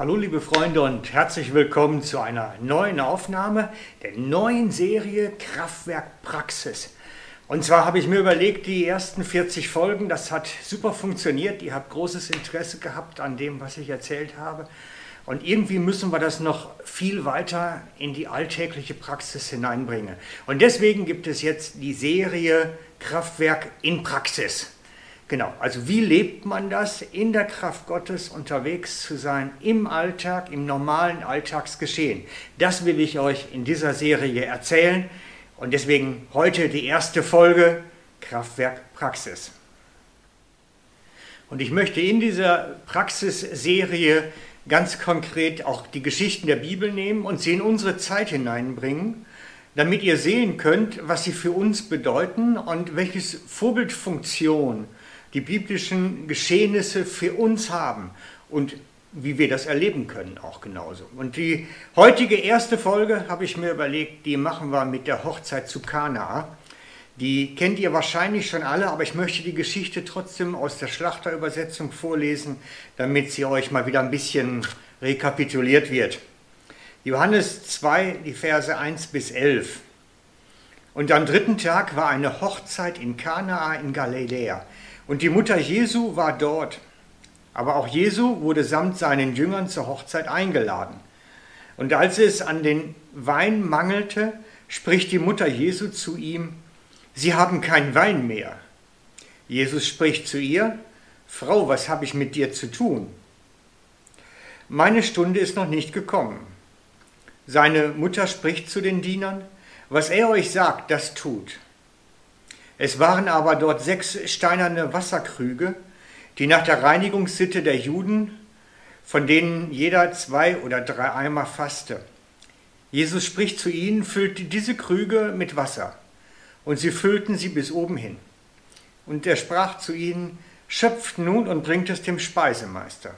Hallo liebe Freunde und herzlich willkommen zu einer neuen Aufnahme der neuen Serie Kraftwerk Praxis. Und zwar habe ich mir überlegt, die ersten 40 Folgen, das hat super funktioniert, ihr habt großes Interesse gehabt an dem, was ich erzählt habe. Und irgendwie müssen wir das noch viel weiter in die alltägliche Praxis hineinbringen. Und deswegen gibt es jetzt die Serie Kraftwerk in Praxis. Genau, also wie lebt man das, in der Kraft Gottes unterwegs zu sein, im Alltag, im normalen Alltagsgeschehen? Das will ich euch in dieser Serie erzählen und deswegen heute die erste Folge Kraftwerk Praxis. Und ich möchte in dieser Praxisserie ganz konkret auch die Geschichten der Bibel nehmen und sie in unsere Zeit hineinbringen, damit ihr sehen könnt, was sie für uns bedeuten und welches Vorbildfunktion die biblischen Geschehnisse für uns haben und wie wir das erleben können auch genauso. Und die heutige erste Folge habe ich mir überlegt, die machen wir mit der Hochzeit zu Kana. Die kennt ihr wahrscheinlich schon alle, aber ich möchte die Geschichte trotzdem aus der Schlachterübersetzung vorlesen, damit sie euch mal wieder ein bisschen rekapituliert wird. Johannes 2, die Verse 1 bis 11. Und am dritten Tag war eine Hochzeit in Kanaa in Galiläa und die Mutter Jesu war dort. Aber auch Jesu wurde samt seinen Jüngern zur Hochzeit eingeladen. Und als es an den Wein mangelte, spricht die Mutter Jesu zu ihm, Sie haben keinen Wein mehr. Jesus spricht zu ihr, Frau, was habe ich mit dir zu tun? Meine Stunde ist noch nicht gekommen. Seine Mutter spricht zu den Dienern, was er euch sagt, das tut. Es waren aber dort sechs steinerne Wasserkrüge, die nach der Reinigungssitte der Juden, von denen jeder zwei oder drei Eimer fasste. Jesus spricht zu ihnen, füllt diese Krüge mit Wasser. Und sie füllten sie bis oben hin. Und er sprach zu ihnen, schöpft nun und bringt es dem Speisemeister.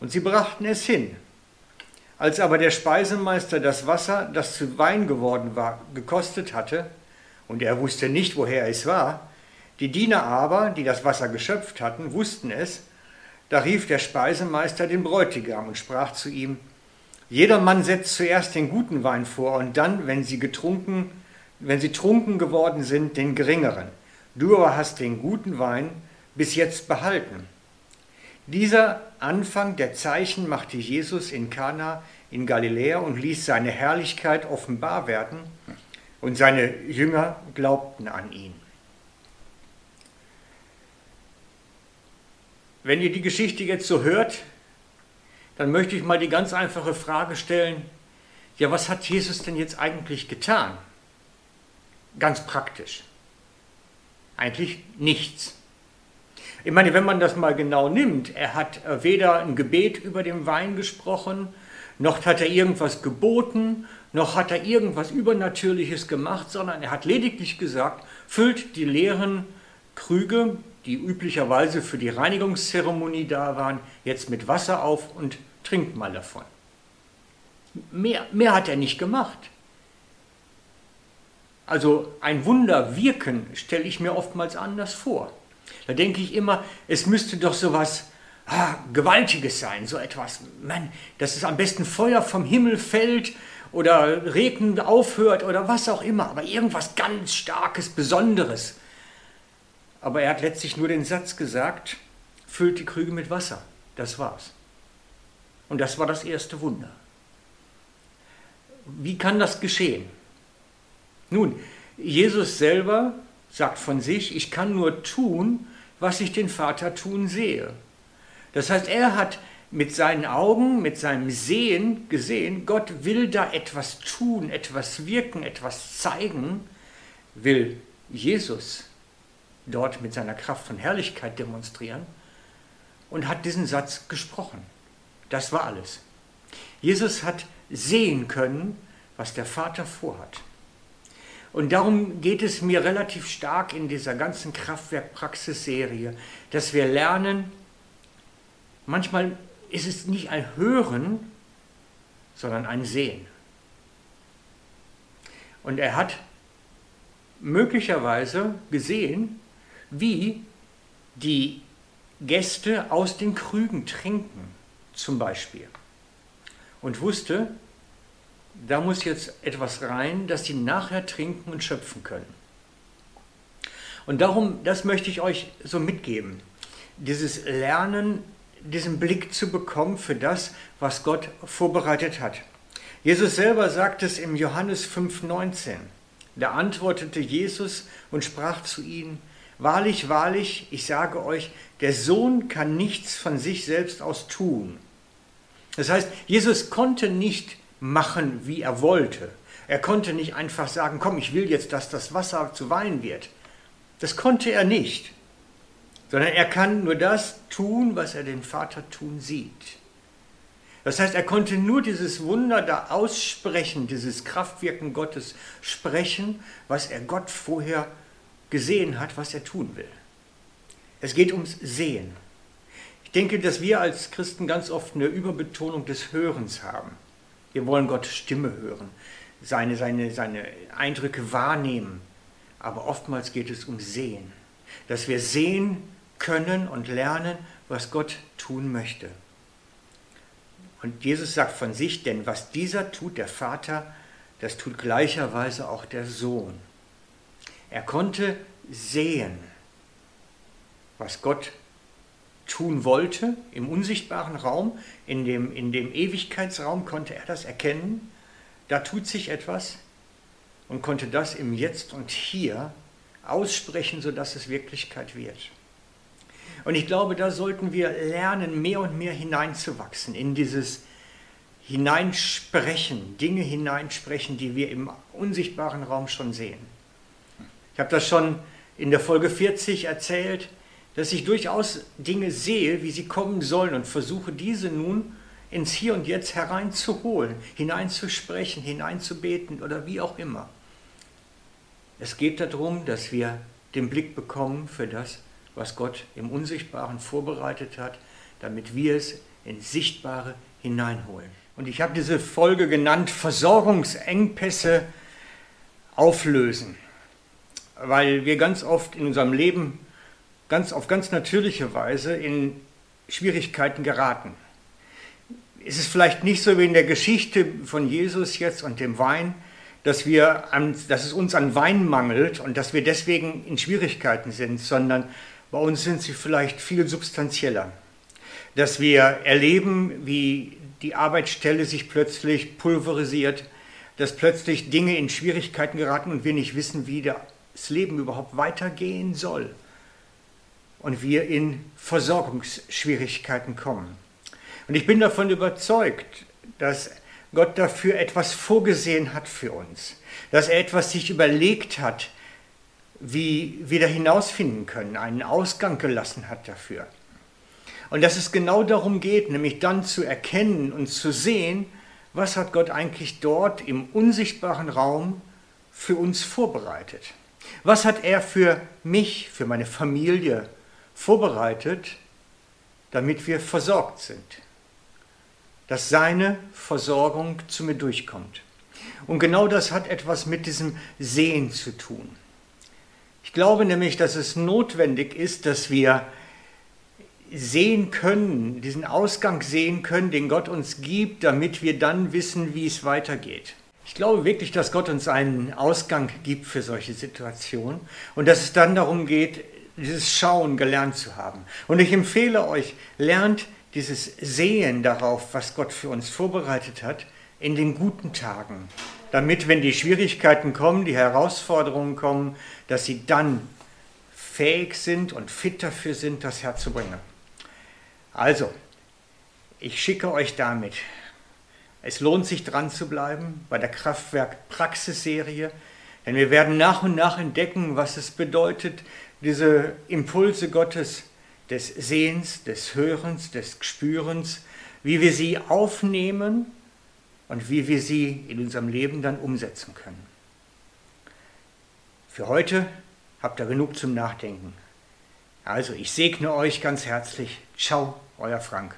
Und sie brachten es hin. Als aber der Speisemeister das Wasser, das zu Wein geworden war, gekostet hatte, und er wusste nicht, woher es war. Die Diener aber, die das Wasser geschöpft hatten, wussten es. Da rief der Speisemeister den Bräutigam und sprach zu ihm, jeder Mann setzt zuerst den guten Wein vor und dann, wenn sie getrunken, wenn sie trunken geworden sind, den geringeren. Du aber hast den guten Wein bis jetzt behalten. Dieser Anfang der Zeichen machte Jesus in Kana in Galiläa und ließ seine Herrlichkeit offenbar werden und seine Jünger glaubten an ihn. Wenn ihr die Geschichte jetzt so hört, dann möchte ich mal die ganz einfache Frage stellen, ja, was hat Jesus denn jetzt eigentlich getan? Ganz praktisch. Eigentlich nichts. Ich meine, wenn man das mal genau nimmt, er hat weder ein Gebet über den Wein gesprochen, noch hat er irgendwas geboten, noch hat er irgendwas Übernatürliches gemacht, sondern er hat lediglich gesagt, füllt die leeren Krüge, die üblicherweise für die Reinigungszeremonie da waren, jetzt mit Wasser auf und trinkt mal davon. Mehr, mehr hat er nicht gemacht. Also ein Wunder wirken stelle ich mir oftmals anders vor. Da denke ich immer, es müsste doch so was ah, Gewaltiges sein, so etwas, man, dass es am besten Feuer vom Himmel fällt oder Regen aufhört oder was auch immer, aber irgendwas ganz Starkes, Besonderes. Aber er hat letztlich nur den Satz gesagt, füllt die Krüge mit Wasser. Das war's. Und das war das erste Wunder. Wie kann das geschehen? Nun, Jesus selber sagt von sich, ich kann nur tun, was ich den Vater tun sehe. Das heißt, er hat mit seinen Augen, mit seinem Sehen gesehen, Gott will da etwas tun, etwas wirken, etwas zeigen, will Jesus dort mit seiner Kraft von Herrlichkeit demonstrieren und hat diesen Satz gesprochen. Das war alles. Jesus hat sehen können, was der Vater vorhat. Und darum geht es mir relativ stark in dieser ganzen Kraftwerk-Praxis-Serie, dass wir lernen, manchmal ist es nicht ein Hören, sondern ein Sehen. Und er hat möglicherweise gesehen, wie die Gäste aus den Krügen trinken, zum Beispiel. und wusste, da muss jetzt etwas rein, dass sie nachher trinken und schöpfen können. Und darum, das möchte ich euch so mitgeben. Dieses Lernen, diesen Blick zu bekommen für das, was Gott vorbereitet hat. Jesus selber sagt es im Johannes 5,19. Da antwortete Jesus und sprach zu ihnen, Wahrlich, wahrlich, ich sage euch, der Sohn kann nichts von sich selbst aus tun. Das heißt, Jesus konnte nicht machen, wie er wollte. Er konnte nicht einfach sagen, komm, ich will jetzt, dass das Wasser zu Wein wird. Das konnte er nicht, sondern er kann nur das tun, was er den Vater tun sieht. Das heißt, er konnte nur dieses Wunder da aussprechen, dieses Kraftwirken Gottes sprechen, was er Gott vorher gesehen hat, was er tun will. Es geht ums Sehen. Ich denke, dass wir als Christen ganz oft eine Überbetonung des Hörens haben. Wir wollen Gottes Stimme hören, seine, seine, seine Eindrücke wahrnehmen. Aber oftmals geht es um Sehen. Dass wir sehen können und lernen, was Gott tun möchte. Und Jesus sagt von sich, denn was dieser tut, der Vater, das tut gleicherweise auch der Sohn. Er konnte sehen, was Gott tun wollte im unsichtbaren Raum, in dem, in dem Ewigkeitsraum konnte er das erkennen. Da tut sich etwas und konnte das im Jetzt und Hier aussprechen, sodass es Wirklichkeit wird. Und ich glaube, da sollten wir lernen, mehr und mehr hineinzuwachsen in dieses Hineinsprechen, Dinge hineinsprechen, die wir im unsichtbaren Raum schon sehen. Ich habe das schon in der Folge 40 erzählt, dass ich durchaus Dinge sehe, wie sie kommen sollen und versuche diese nun ins Hier und Jetzt hereinzuholen, hineinzusprechen, hineinzubeten oder wie auch immer. Es geht darum, dass wir den Blick bekommen für das, was Gott im Unsichtbaren vorbereitet hat, damit wir es ins Sichtbare hineinholen. Und ich habe diese Folge genannt Versorgungsengpässe auflösen, weil wir ganz oft in unserem Leben ganz auf ganz natürliche Weise in Schwierigkeiten geraten. Es ist vielleicht nicht so wie in der Geschichte von Jesus jetzt und dem Wein, dass, wir an, dass es uns an Wein mangelt und dass wir deswegen in Schwierigkeiten sind, sondern bei uns sind sie vielleicht viel substanzieller. Dass wir erleben, wie die Arbeitsstelle sich plötzlich pulverisiert, dass plötzlich Dinge in Schwierigkeiten geraten und wir nicht wissen, wie das Leben überhaupt weitergehen soll. Und wir in Versorgungsschwierigkeiten kommen. Und ich bin davon überzeugt, dass Gott dafür etwas vorgesehen hat für uns, dass er etwas sich überlegt hat, wie wir da hinausfinden können, einen Ausgang gelassen hat dafür. Und dass es genau darum geht, nämlich dann zu erkennen und zu sehen, was hat Gott eigentlich dort im unsichtbaren Raum für uns vorbereitet. Was hat er für mich, für meine Familie vorbereitet, damit wir versorgt sind dass seine Versorgung zu mir durchkommt. Und genau das hat etwas mit diesem Sehen zu tun. Ich glaube nämlich, dass es notwendig ist, dass wir sehen können, diesen Ausgang sehen können, den Gott uns gibt, damit wir dann wissen, wie es weitergeht. Ich glaube wirklich, dass Gott uns einen Ausgang gibt für solche Situationen und dass es dann darum geht, dieses Schauen gelernt zu haben. Und ich empfehle euch, lernt dieses Sehen darauf, was Gott für uns vorbereitet hat, in den guten Tagen, damit, wenn die Schwierigkeiten kommen, die Herausforderungen kommen, dass sie dann fähig sind und fit dafür sind, das herzubringen. Also, ich schicke euch damit. Es lohnt sich dran zu bleiben bei der Kraftwerk Praxisserie, denn wir werden nach und nach entdecken, was es bedeutet, diese Impulse Gottes des Sehens, des Hörens, des Spürens, wie wir sie aufnehmen und wie wir sie in unserem Leben dann umsetzen können. Für heute habt ihr genug zum Nachdenken. Also ich segne euch ganz herzlich. Ciao, euer Frank.